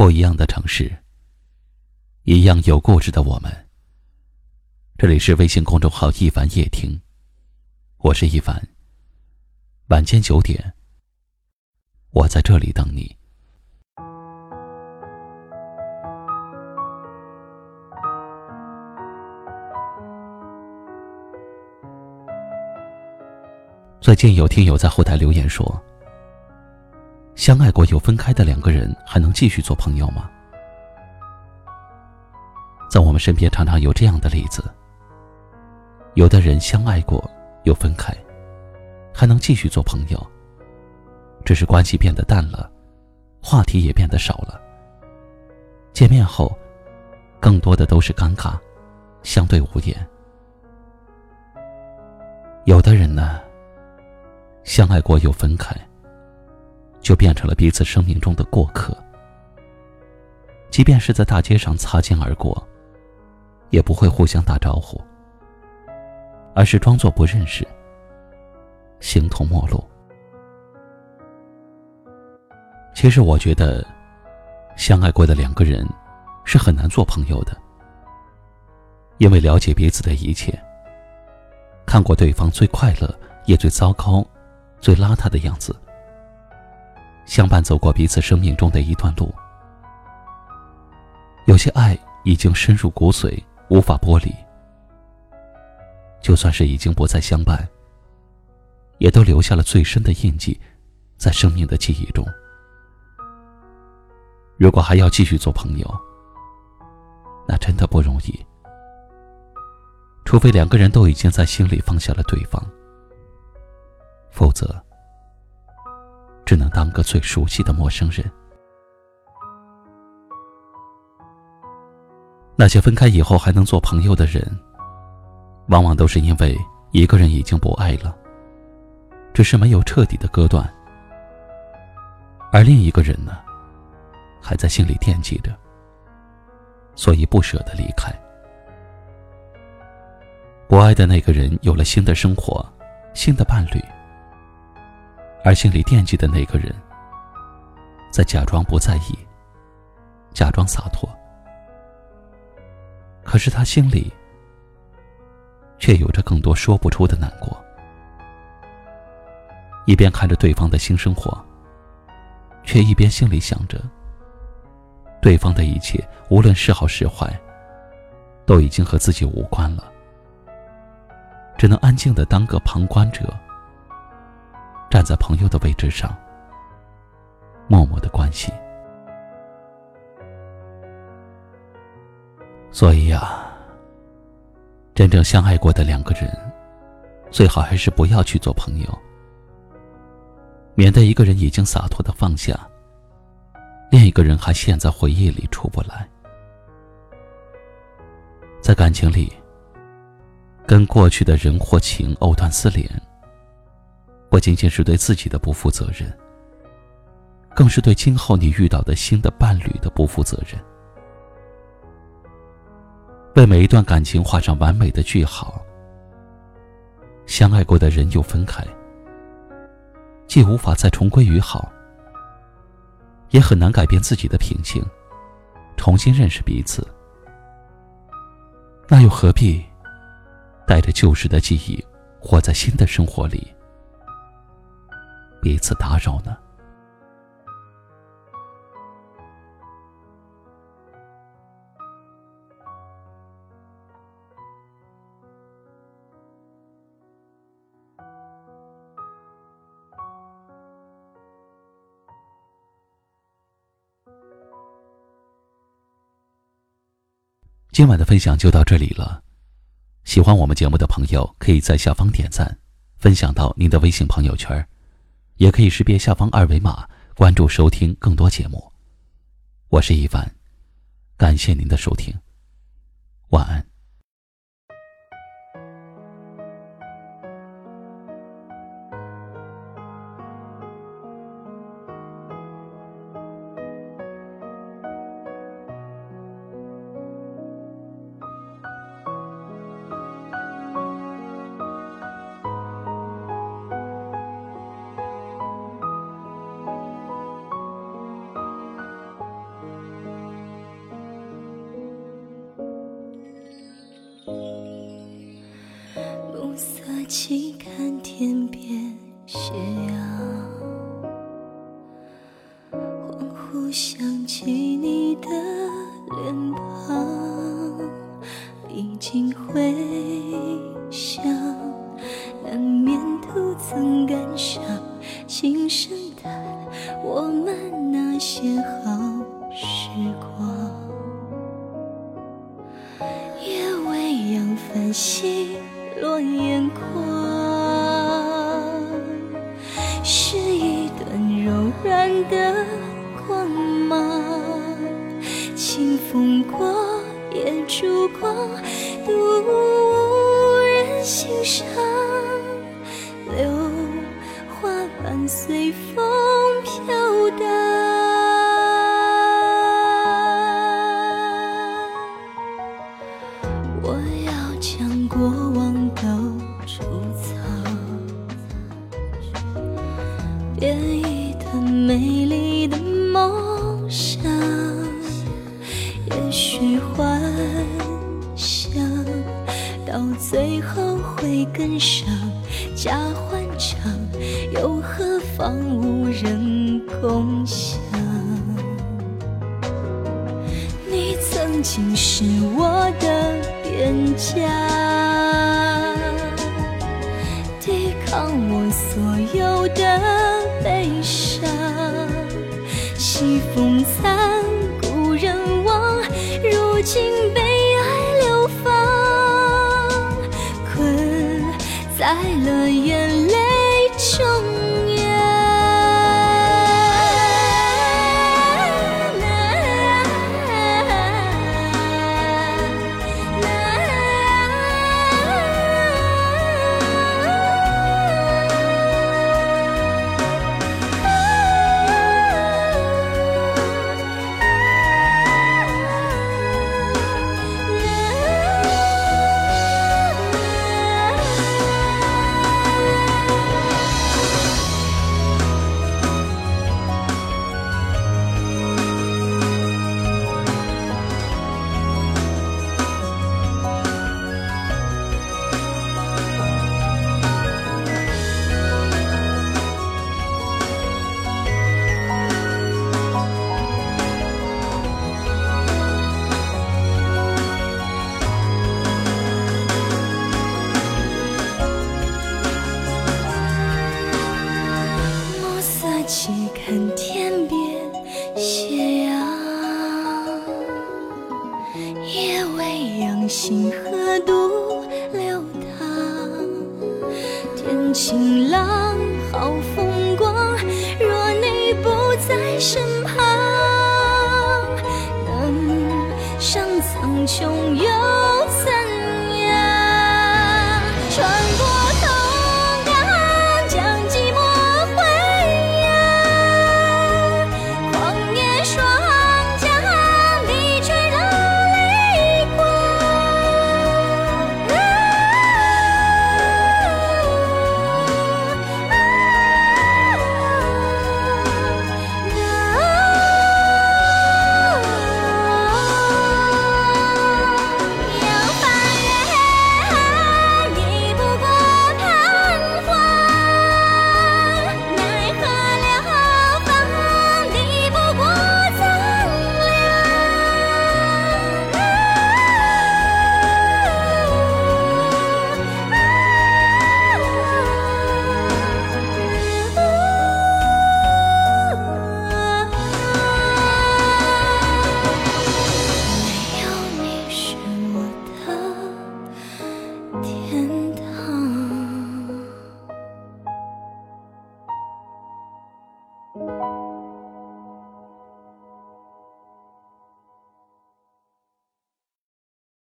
不一样的城市，一样有故事的我们。这里是微信公众号“一凡夜听”，我是一凡。晚间九点，我在这里等你。最近有听友在后台留言说：“相爱过又分开的两个人，还能继续做朋友吗？”在我们身边，常常有这样的例子：有的人相爱过又分开，还能继续做朋友，只是关系变得淡了，话题也变得少了。见面后，更多的都是尴尬，相对无言。有的人呢？相爱过又分开，就变成了彼此生命中的过客。即便是在大街上擦肩而过，也不会互相打招呼，而是装作不认识，形同陌路。其实，我觉得，相爱过的两个人是很难做朋友的，因为了解彼此的一切，看过对方最快乐也最糟糕。最邋遢的样子，相伴走过彼此生命中的一段路。有些爱已经深入骨髓，无法剥离。就算是已经不再相伴，也都留下了最深的印记，在生命的记忆中。如果还要继续做朋友，那真的不容易。除非两个人都已经在心里放下了对方。否则，只能当个最熟悉的陌生人。那些分开以后还能做朋友的人，往往都是因为一个人已经不爱了，只是没有彻底的割断，而另一个人呢，还在心里惦记着，所以不舍得离开。不爱的那个人有了新的生活，新的伴侣。而心里惦记的那个人，在假装不在意，假装洒脱，可是他心里却有着更多说不出的难过。一边看着对方的新生活，却一边心里想着，对方的一切无论是好是坏，都已经和自己无关了，只能安静的当个旁观者。站在朋友的位置上，默默的关心。所以呀，真正相爱过的两个人，最好还是不要去做朋友，免得一个人已经洒脱的放下，另一个人还陷在回忆里出不来。在感情里，跟过去的人或情藕断丝连。不仅仅是对自己的不负责任，更是对今后你遇到的新的伴侣的不负责任。为每一段感情画上完美的句号，相爱过的人又分开，既无法再重归于好，也很难改变自己的品性，重新认识彼此。那又何必带着旧时的记忆，活在新的生活里？彼此打扰呢？今晚的分享就到这里了。喜欢我们节目的朋友，可以在下方点赞，分享到您的微信朋友圈。也可以识别下方二维码关注收听更多节目。我是一凡，感谢您的收听，晚安。起看天边斜阳，恍惚想起你的脸庞，历经回想，难免徒增感伤。情深过，也烛光，独无人欣赏。流花瓣随风也许幻想到最后会更伤，假欢畅又何妨无人共享？你曾经是我的边疆，抵抗我所有的悲伤。西风残，在了眼泪河独流淌。天晴朗，好风光。若你不在身旁，能上苍穹又